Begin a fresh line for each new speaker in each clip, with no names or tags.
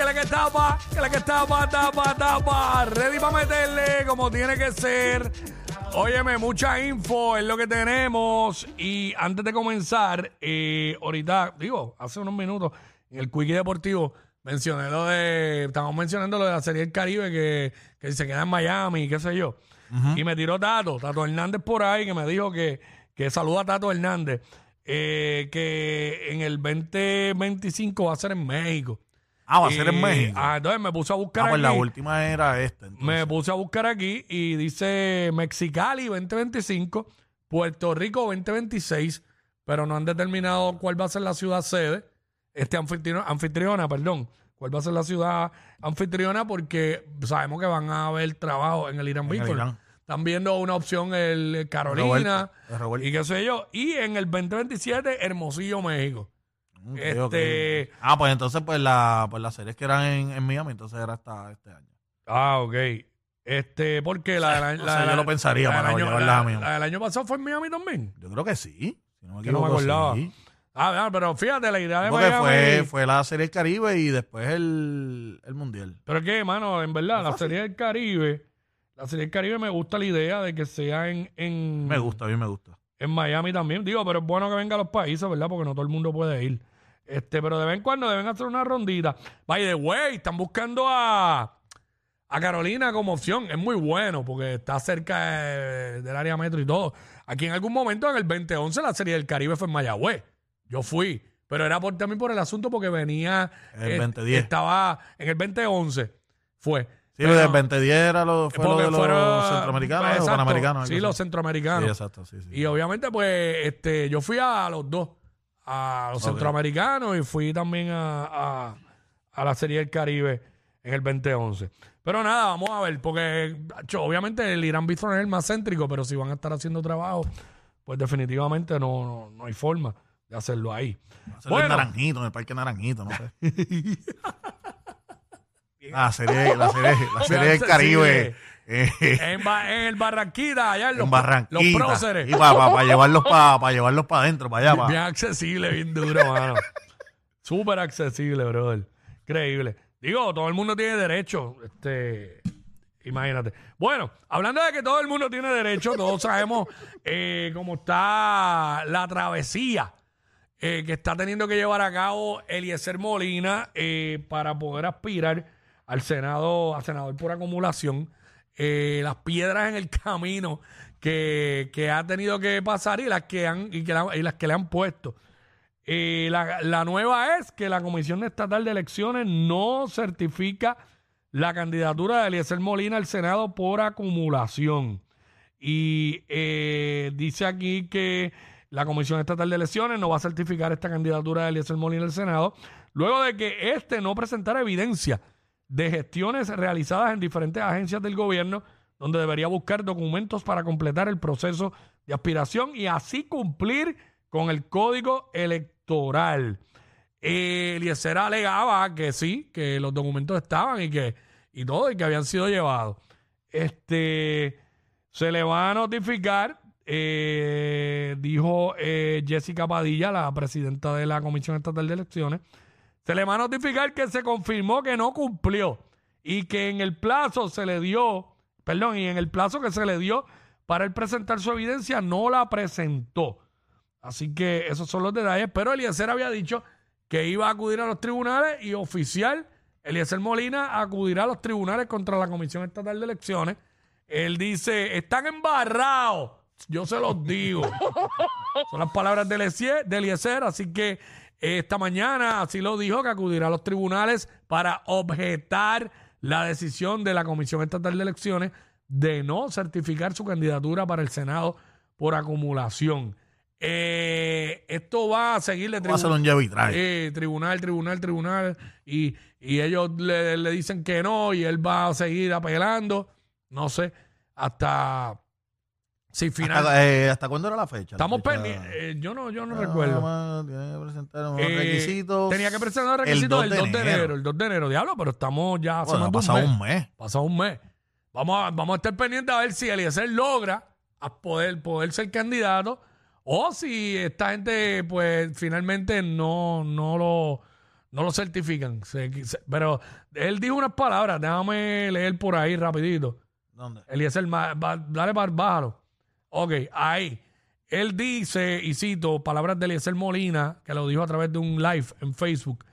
que la que tapa, que la que tapa, tapa, tapa. Ready para meterle como tiene que ser. Óyeme, mucha info es lo que tenemos. Y antes de comenzar, eh, ahorita, digo, hace unos minutos, en el Quickie Deportivo, mencioné lo de. Estamos mencionando lo de la Serie del Caribe que, que se queda en Miami, qué sé yo. Y me tiró Tato, Tato Hernández por ahí, que me dijo que, que saluda a Tato Hernández, eh, que en el 2025 va a ser en México.
Ah, va a ser en
Y,
México.
ah, entonces me puse a buscar
Ah, pues la
aquí.
última era esta. entonces.
Me puse a buscar aquí y dice Mexicali 2025, Puerto Rico 2026, pero no han determinado cuál va a ser la ciudad sede, este anfitriona, anfitriona, perdón, cuál va a ser la ciudad anfitriona porque sabemos que van a haber trabajo en el Irán
En el
Beacon.
Irán.
Están viendo una opción el Carolina
Roberto, el Roberto.
y qué sé yo. Y en el 2027, Hermosillo, México.
Ok,
este-
ok. Ah, pues entonces, pues, la, pues las series que eran en, en Miami, entonces era hasta este año.
Ah, ok. Este, porque la, la, la-
yo
la-
lo pensaría para
año,
llevarlas
la-
a Miami.
la del año pasado fue en Miami también.
Yo creo que sí. Si no me
Que no me
equivoco,
acordaba.
sí.
Ah, ah, pero fíjate, la idea de
Porque
Miami.
fue, fue la serie del Caribe y después el, el Mundial.
Pero es que, mano, en verdad, la serie del Caribe, la serie del Caribe me gusta la idea de que sea en, en,
Me gusta, a mí me gusta.
en Miami también. Digo, pero es bueno que venga a los países, ¿verdad? Porque no todo el mundo puede ir. Este, pero de vez en cuando deben hacer una rondita. By the way, están buscando a, a Carolina como opción. Es muy bueno porque está cerca de- del área metro y todo. Aquí en algún momento, en el 2011, la serie del Caribe fue en Mayagüez. Yo fui. Pero era por, también por el asunto porque venía...
El
eh,
2010.
Estaba en el 2011. Fue.
Sí,
Pero-
el 2010 era lo, fue lo
porque
de los
fueron-
centroamericanos o
exacto,
panamericanos.
Sí, los centroamericanos.
Sí, exacto, sí, sí.
Y obviamente, pues, este, yo fui a los dos, a los centroamericanos y fui también a, a- a la Serie del Caribe en el 2011. Pero nada, vamos a ver, porque obviamente el Irán Bistro es el más céntrico, pero si van a estar haciendo trabajo, pues definitivamente no, no, no hay forma de hacerlo ahí.
Hacerlo en Naranjito, en el Parque Naranjito, no sé. la serie, la serie, la serie del. Caribe.
En, Ba- en el Barranquita, allá en los,
en Barranquita.
próceres.
Y para llevarlos para llevarlos para adentro, para allá. pa.
Bien accesible, bien duro, mano. Súper accesible, brother. Increíble. Digo, todo el mundo tiene derecho. Este, imagínate. Bueno, hablando de que todo el mundo tiene derecho, todos sabemos eh, cómo está la travesía eh, que está teniendo que llevar a cabo Eliezer Molina eh, para poder aspirar al Senado, a senador por acumulación. Eh, las piedras en el camino que, que ha tenido que pasar y las que, han, y las que le han puesto. Eh, la, la nueva es que la Comisión Estatal de Elecciones no certifica la candidatura de Eliezer Molina al Senado por acumulación. Y eh, dice aquí que la Comisión Estatal de Elecciones no va a certificar esta candidatura de Eliezer Molina al Senado, luego de que éste no presentara evidencia de gestiones realizadas en diferentes agencias del gobierno, donde debería buscar documentos para completar el proceso de aspiración y así cumplir con el código electoral. Eliezer alegaba que sí, que los documentos estaban y que y todo, y que habían sido llevados. Este se le va a notificar, eh, dijo eh, Jessica Padilla, la presidenta de la Comisión Estatal de Elecciones, se le va a notificar que se confirmó que no cumplió y que en el plazo se le dio, perdón, y en el plazo que se le dio para él presentar su evidencia no la presentó. Así que esos son los detalles. Pero Eliezer había dicho que iba a acudir a los tribunales y oficial, Eliezer Molina acudirá a los tribunales contra la Comisión Estatal de Elecciones. Él dice, están embarrados. Yo se los digo. Son las palabras de Eliezer, de Eliezer, así que esta mañana así lo dijo, que acudirá a los tribunales para objetar la decisión de la Comisión Estatal de Elecciones de no certificar su candidatura para el Senado por acumulación. Eh, esto va a seguir de
Va a un
eh, tribunal, tribunal, tribunal, y, y ellos le, le dicen que no, y él va a seguir apelando, no sé, hasta si final.
¿Hasta, eh, ¿Hasta cuándo era la fecha? La
Estamos
fecha-
pendientes, eh, yo no, yo no recuerdo.
más, Tiene que presentar unos
Eh,
requisitos.
Tenía que presentar los requisitos
el
el 2 de enero. el 2 de enero, diablo, pero estamos ya
Bueno, ha
de un
pasado
mes.
mes.
Pasado un mes. Vamos a, vamos a estar pendientes a ver si Eliezer logra a poder, poder ser candidato o si esta gente, pues, finalmente no, no lo no lo certifican. Se- se- pero él dijo unas palabras, déjame leer por ahí rapidito.
¿Dónde?
Eliezer, ba- dale para bájalo. Ok, ahí. Él dice, y cito palabras de Eliezer Molina, que lo dijo a través de un live en Facebook.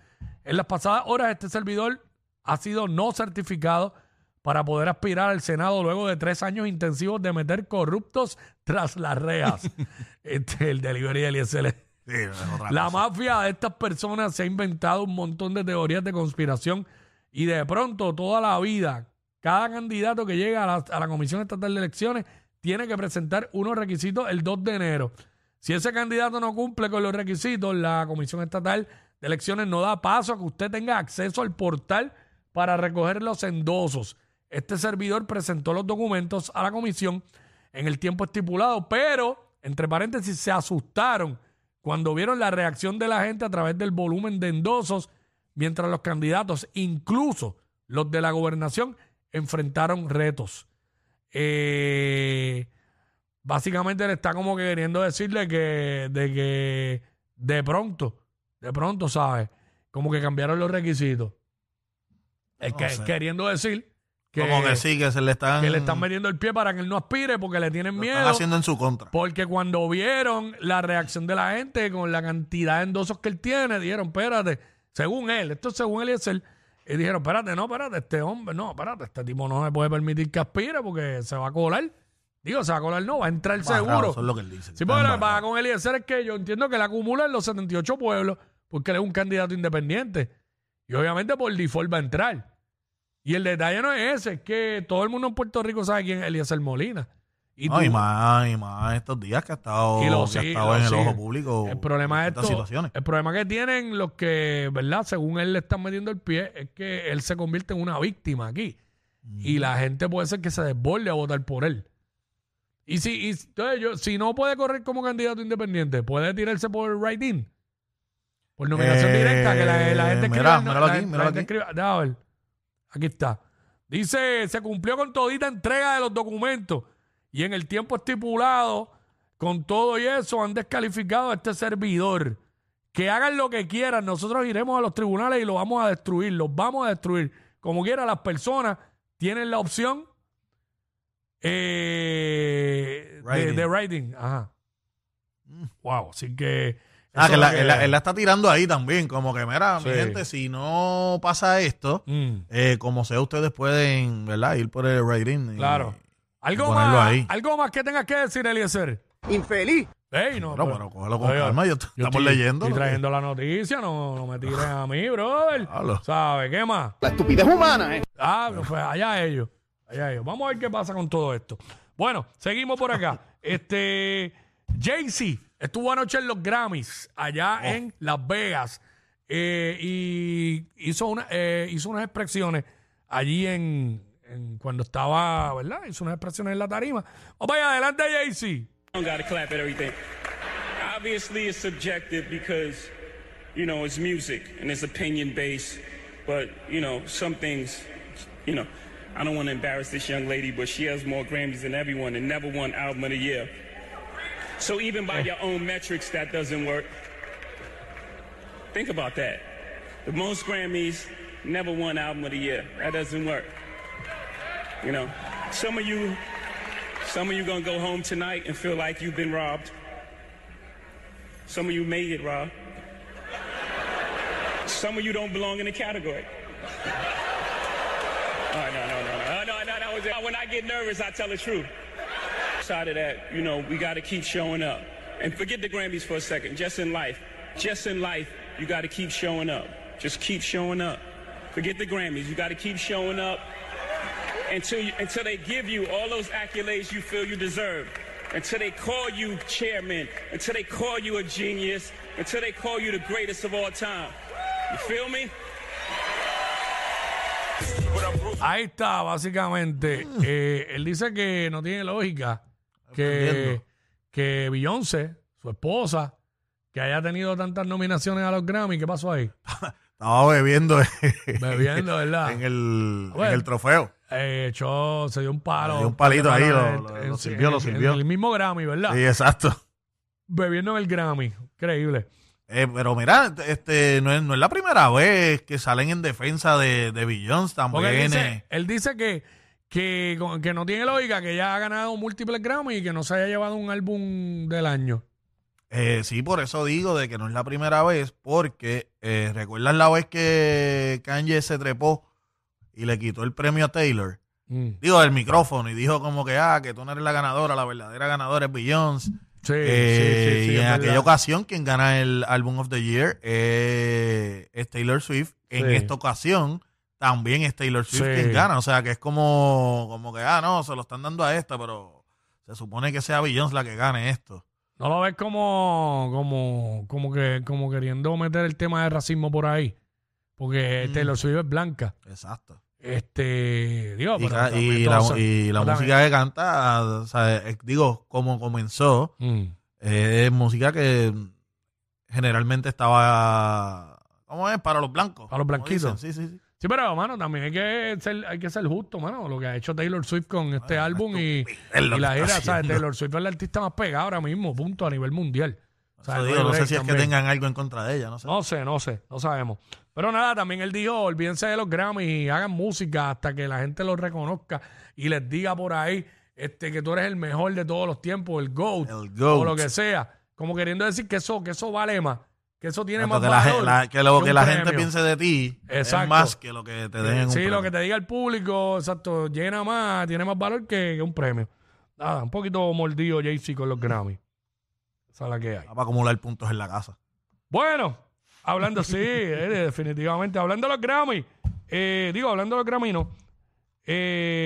En las pasadas horas, este servidor ha sido no certificado para poder aspirar al Senado luego de tres años intensivos de meter corruptos tras las rejas. este, el delivery de Eliezer.
Sí,
La
cosa.
mafia de estas personas se ha inventado un montón de teorías de conspiración y de pronto toda la vida, cada candidato que llega a la, a la Comisión Estatal de Elecciones tiene que presentar unos requisitos el 2 de enero. Si ese candidato no cumple con los requisitos, la Comisión Estatal de Elecciones no da paso a que usted tenga acceso al portal para recoger los endosos. Este servidor presentó los documentos a la comisión en el tiempo estipulado, pero, entre paréntesis, se asustaron cuando vieron la reacción de la gente a través del volumen de endosos, mientras los candidatos, incluso los de la gobernación, enfrentaron retos. Eh, básicamente le está como que queriendo decirle que de que de pronto, de pronto, ¿sabes? Como que cambiaron los requisitos. Es
No
que,
sé.
queriendo decir que,
Como que sí, que se le están,
que le están metiendo el pie para que él no aspire porque le tienen
lo
miedo.
están haciendo en su contra.
Porque cuando vieron la reacción de la gente con la cantidad de endosos que él tiene, dijeron, espérate, según él, esto es según él y es él, y dijeron, espérate, no, espérate, este hombre, no, espérate, este tipo no se puede permitir que aspire porque se va a colar. Digo, se va a colar, no, va a entrar
Embarrado,
seguro.
Eso es lo que él dice.
Sí, porque
Embarrado.
pasa con Eliezer es que yo entiendo que él acumula en los 78 pueblos porque él es un candidato independiente. Y obviamente por default va a entrar. Y el detalle no es ese, es que todo el mundo en Puerto Rico sabe quién es Eliezer Molina. Y
No,
tú-
y más, y más estos días que ha estado,
Y lo
que ha
sigue,
estado en el ojo público.
El problema es
estas
esto,
situaciones.
el problema que tienen los que, ¿verdad? Según él le están metiendo el pie, es que él se convierte en una víctima aquí. Y la gente puede ser que se desborde a votar por él. Y si, y, entonces yo, si no puede correr como candidato independiente, puede tirarse por write-in. Por nominación
Eh,
directa, que la, la gente
mira,
no,
míralo aquí, míralo aquí.
déjame ver. Aquí está. Dice, se cumplió con todita entrega de los documentos y en el tiempo estipulado, con todo y eso, han descalificado a este servidor. Que hagan lo que quieran, nosotros iremos a los tribunales y lo vamos a destruir, los vamos a destruir. Como quiera, las personas tienen la opción eh, de,
Writing.
de writing. Ajá. Wow, así que...
Ah, que, la, él, la- él la está tirando ahí también, como que, mira,
Sí.
mi gente, si no pasa esto,
Mm.
eh, como sea, ustedes pueden, ¿verdad? Ir por el rating.
Claro. Algo
ponerlo
más,
ahí.
algo más que tengas que decir, Eliezer.
Infeliz.
Ey, no,
Pero, pero cógelo con
Oye,
calma, yo,
yo
estamos
estoy-
leyendo.
Estoy
lo que-
trayendo la noticia, no, no me tiren a mí, brother.
Hablo.
¿Sabes qué más?
La estupidez humana, ¿eh?
Ah, pues allá ellos. Allá ellos. Vamos a ver qué pasa con todo esto. Bueno, seguimos por acá. este Jay-Z estuvo anoche en los Grammys, allá en Las Vegas. eh, y hizo, una, eh, hizo unas expresiones allí en, en cuando estaba, ¿verdad? Hizo unas expresiones en la tarima. Vamos allá, adelante, Jay-Z.
don't gotta clap at everything. Obviously, it's subjective because, you know, it's music and it's opinion based. But, you know, some things, you know, I don't want to embarrass this young lady, but she has more Grammys than everyone and never won Album of the Year. So even by your own metrics, that doesn't work. Think about that. The most Grammys, never won Album of the Year. That doesn't work. You know, some of you some of you gonna go home tonight and feel like you've been robbed. Some of you may get robbed. Some of you don't belong in the category. Oh, no, no, no, no, oh, no, no, that was it. When I get nervous, I tell the truth. Side of that, you know, we gotta keep showing up. And forget the Grammys for a second, just in life. Just in life, you gotta keep showing up. Just keep showing up. Forget the Grammys, you gotta keep showing up until you, until they give you all those accolades you feel you deserve, until they call you chairman, until they call you a genius, until they call you the greatest of all time. You feel me?
Ahí está, básicamente. Eh, él dice que no tiene lógica que, que Beyoncé, su esposa, que haya tenido tantas nominaciones a los Grammy, ¿qué pasó ahí?
Estaba bebiendo
Bebiendo, ¿verdad?
en, el,
Bueno.
en el trofeo.
Eh, echó, se dio un palo.
Le dio un palito ahí, lo-
en-
lo-
en-
lo sirvió,
en-
lo sirvió.
En el mismo Grammy, ¿verdad?
Sí, exacto.
Bebiendo en el Grammy. Increíble.
Eh, pero mira, este no es, no es la primera vez que salen en defensa de, de también.
él dice, él dice que, que, que no tiene lógica, que ella ha ganado múltiples Grammy y que no se haya llevado un álbum del año.
Eh, sí, por eso digo de que no es la primera vez, porque eh, ¿recuerdas la vez que Kanye se trepó y le quitó el premio a Taylor?
Mm.
Digo, el micrófono y dijo como que, ah, que tú no eres la ganadora, la verdadera ganadora es Beyoncé.
Sí,
Eh,
sí, sí, sí,
y en
verdad.
aquella ocasión, quien gana el Album of the Year eh, es Taylor Swift. En
Sí.
esta ocasión, también es Taylor Swift
Sí.
quien gana. O sea, que es como, como que, ah, no, se lo están dando a esta, pero se supone que sea Beyoncé la que gane esto.
No lo ves como, como, como que, como queriendo meter el tema de racismo por ahí. Porque
Mm.
Taylor Swift es blanca.
Exacto.
Este, digo,
Y,
pero
ca- y
también
la,
todos-
y la
pero
música que canta, o sea, eh, digo, como comenzó,
Mm.
es música que generalmente estaba, ¿cómo es? Para los blancos.
Para los
como
blanquitos.
dicen. Sí, sí, sí.
Sí, pero, mano, también hay que ser, hay que ser justo, mano. Lo que ha hecho Taylor Swift con este álbum y, la gira, ¿sabes? Taylor Swift es la artista más pegada ahora mismo, punto, a nivel mundial. O sea, no
digo,
hay
no sé si es que tengan algo en contra de ella, no sé.
No sé, no sé, no sabemos. Pero nada, también él dijo, olvídense de los Grammys y hagan música hasta que la gente los reconozca y les diga por ahí este, que tú eres el mejor de todos los tiempos, el GOAT,
El GOAT.
o lo que sea. Como queriendo decir que eso, que eso vale más, que eso tiene
Tanto
más
que, la,
valor
gen- la- que lo
que
la gente piense de ti
Exacto.
es más que lo que te den en un
Sí, lo que te diga el público, exacto, llena más, tiene más valor que, que un premio. Nada, un poquito mordido Jay-Z con los Grammys. Esa es la que hay.
Para acumular puntos en la casa.
Bueno, hablando, sí, eh, definitivamente. Hablando de los Grammy, eh, digo, hablando de los Grammy, no.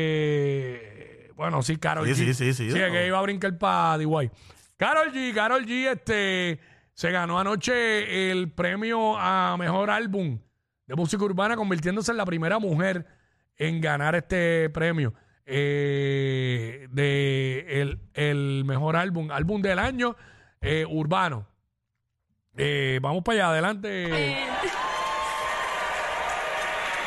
Eh, bueno, sí, Carol
Sí,
G.
sí, sí, sí.
Sí, que iba a brincar para DY. Carol G, Carol G, este, se ganó anoche el premio a mejor álbum de música urbana, convirtiéndose en la primera mujer en ganar este premio eh, de el, el mejor álbum, álbum del año eh, urbano. Eh, vamos para allá, adelante.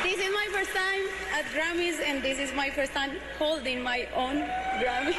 This is my first time at Grammys, and this is my first time holding my own Grammy.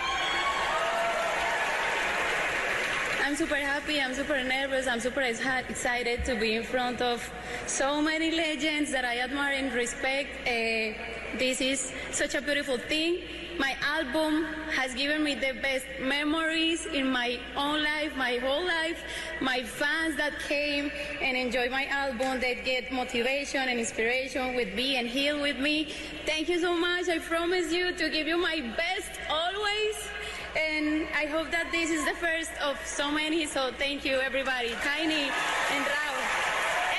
I'm super happy, I'm super nervous, I'm super ex- excited to be in front of so many legends that I admire and respect. Uh, this is such a beautiful thing. My album has given me the best memories in my own life, my whole life. My fans that came and enjoy my album, that get motivation and inspiration with me and heal with me. Thank you so much. I promise you to give you my best always. And I hope that this is the first of so many. So thank you, everybody. Tiny and Raúl.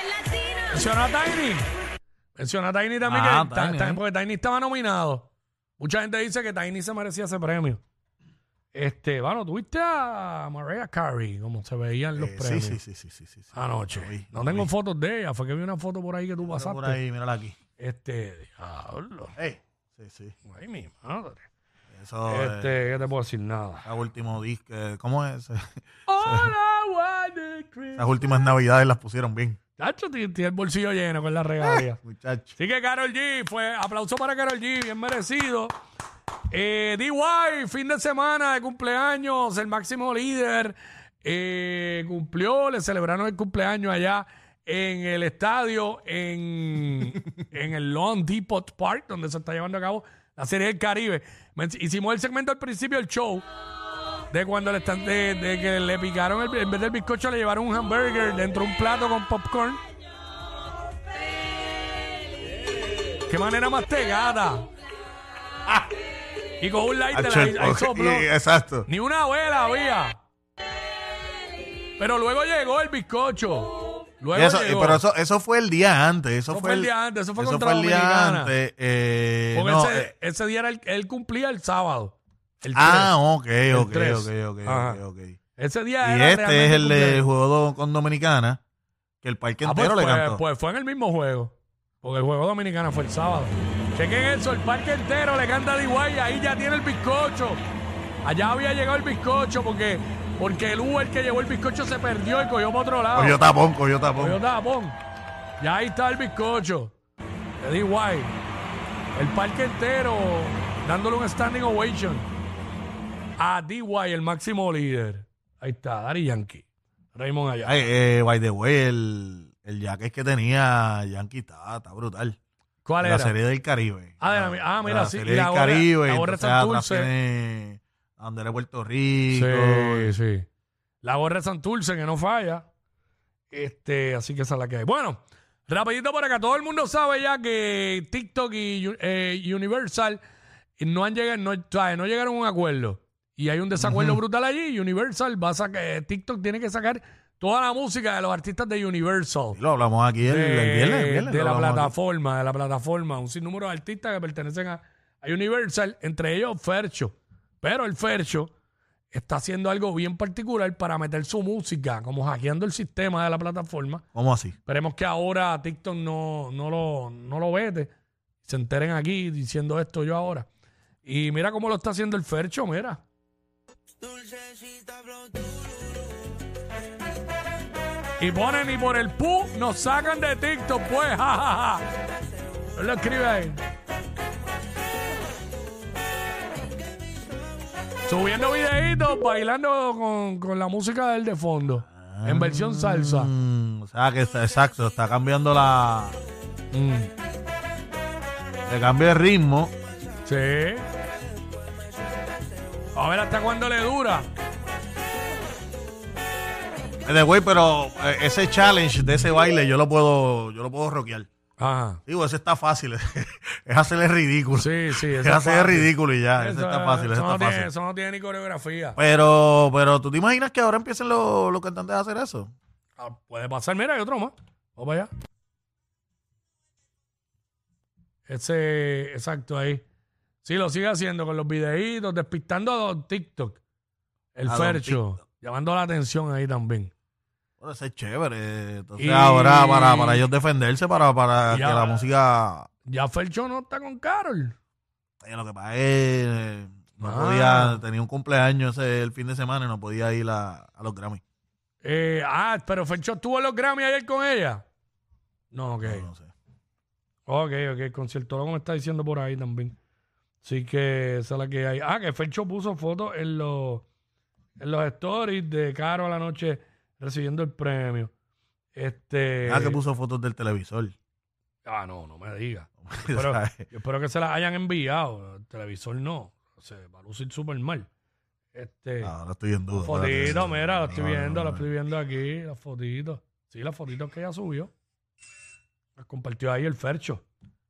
El Latino.
Menciona a Tiny. Menciona a Tiny también,
Ah,
que ta-
Tiny,
ta-
eh.
porque Tiny estaba nominado. Mucha gente dice que Tiny se merecía ese premio. Este, bueno, tuviste a Mariah Carey, como se veían los
Eh,
premios
sí, sí, sí, sí, sí, sí,
anoche.
Lo vi,
no
lo
tengo
vi.
fotos de ella, fue que vi una foto por ahí que tú pasaste.
Por ahí, mírala aquí.
Este, diablo.
Ey, sí, sí.
Ay, mi madre.
Eso
Este,
es
¿qué te puedo decir? Nada.
el último disco. ¿Cómo es? Las últimas navidades las pusieron bien.
Tacho, tiene el bolsillo lleno con la regalia.
Muchachos.
Así que Carol G, fue aplauso para Carol G, bien merecido. Eh, DY, fin de semana de cumpleaños, el máximo líder, eh, cumplió, le celebraron el cumpleaños allá en el estadio, en, en el Long Depot Park, donde se está llevando a cabo la Serie del Caribe. Hicimos el segmento al principio del show, de cuando le están, de, de que le picaron, el, en vez del bizcocho le llevaron un hamburger dentro de un plato con popcorn. Qué manera más tegada. Y con un light de la ahí- ahí sopló.
Y- Exacto.
Ni una vela había. Pero luego llegó el bizcocho. Luego
Eso,
llegó.
pero eso, eso fue el día antes. Eso,
fue el día antes, eso fue contra
el día
Dominicana.
antes. eh,
Porque
no,
ese,
eh,
ese día era el, él cumplía el sábado. El
ah, ok, ok, ok, ok,
Ajá.
ok, ok.
Ese día
Y
era
este es el de
cumpleaños.
juego con Dominicana, que el parque
Ah, pues,
entero le
fue,
cantó.
pues fue en el mismo juego. Porque el juego dominicano fue el sábado. Chequen eso, el parque entero le canta a DY, ahí ya tiene el bizcocho. Allá había llegado el bizcocho porque, porque el Uber que llevó el bizcocho se perdió y cogió para otro lado.
Cogió tapón, cogió tapón.
Cogió tapón. Ya ahí está el bizcocho. De DY. El parque entero dándole un standing ovation a DY, el máximo líder. Ahí está, Dari Yankee. Raymond allá.
Ay, eh, by the way, el, el jacket que tenía Yankee está, está brutal.
¿Cuál
De
era?
la serie del Caribe.
Ah, la- ah, mira, sí,
serie
y la
del Caribe.
la gorra de
entonces
Santurce.
tiene de Puerto Rico.
Sí, sí. La gorra de Santurce que no falla. Este, así que esa es la que hay. Bueno, rapidito por acá. Todo el mundo sabe ya que TikTok y eh, Universal no han llegado, no, no llegaron a un acuerdo. Y hay un desacuerdo brutal allí. Universal va a sacar, TikTok tiene que sacar toda la música de los artistas de Universal.
Lo hablamos aquí el, el
de,
viernes. el viernes
de la
aquí.
plataforma, de la plataforma, un sinnúmero de artistas que pertenecen a, a Universal, entre ellos Fercho. Pero el Fercho está haciendo algo bien particular para meter su música, como hackeando el sistema de la plataforma.
¿Cómo así?
Esperemos que ahora TikTok no, no, lo, no lo vete, se enteren aquí diciendo esto yo ahora. Y mira cómo lo está haciendo el Fercho, mira. Y ponen y por el pu nos sacan de TikTok, pues, jajaja. Él lo escribe ahí. Subiendo videitos, bailando con, con la música de él de fondo. En versión salsa.
Mm, o sea que está exacto, está cambiando la.
Mm,
Le cambia el ritmo.
sí. A ver hasta cuándo le dura.
De güey, pero eh, ese challenge de ese baile yo lo puedo, yo lo puedo rockear.
Ajá.
Digo, ese está fácil. es hacerle ridículo.
Sí, sí.
es hacerle ridículo y ya.
Eso-
está fácil,
eso
está
no tiene-
fácil.
eso no tiene ni coreografía.
Pero, pero, ¿tú te imaginas que ahora empiecen los, los cantantes a hacer eso?
Ah, puede pasar, mira, hay otro más. Vamos para allá. Ese, exacto, ahí. Sí, lo sigue haciendo con los videitos, despistando a TikTok. El
A
Fercho.
TikTok.
Llamando la atención ahí también.
Bueno, ese es chévere. Entonces
Y-
ahora para, para ellos defenderse, para, para que
ahora-
la música...
Ya Fercho no está con Carol.
eh, lo que pasa es eh, no
Ah.
podía, tenía un cumpleaños ese, el fin de semana y no podía ir a, a los Grammy.
Eh, ah, pero Fercho estuvo en los Grammy ayer con ella. No, ok.
No, no sé.
Ok, ok. El conciertólogo me está diciendo por ahí también. Así que esa es la que hay. Ah, que Fercho puso fotos en los, en los stories de Caro a la noche recibiendo el premio. Este.
Ah, que puso fotos del televisor.
Ah, no, no me digas. Yo espero que se las hayan enviado. El televisor no. Se va a lucir súper mal. Este.
ahora estoy en duda.
Fotito, mira, la estoy
No, no,
viendo, la
no.
estoy viendo aquí, las fotitos. Sí, las fotitos que ella subió. Las compartió ahí el Fercho.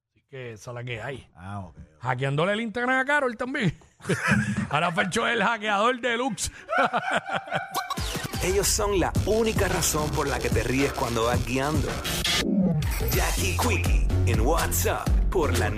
Así que esa es la que hay.
Ah, ok.
Hackeándole el Instagram a Carol también. Ahora Fercho es el hackeador deluxe.
Ellos son la única razón por la que te ríes cuando vas guiando. Jackie Quickie WhatsApp por la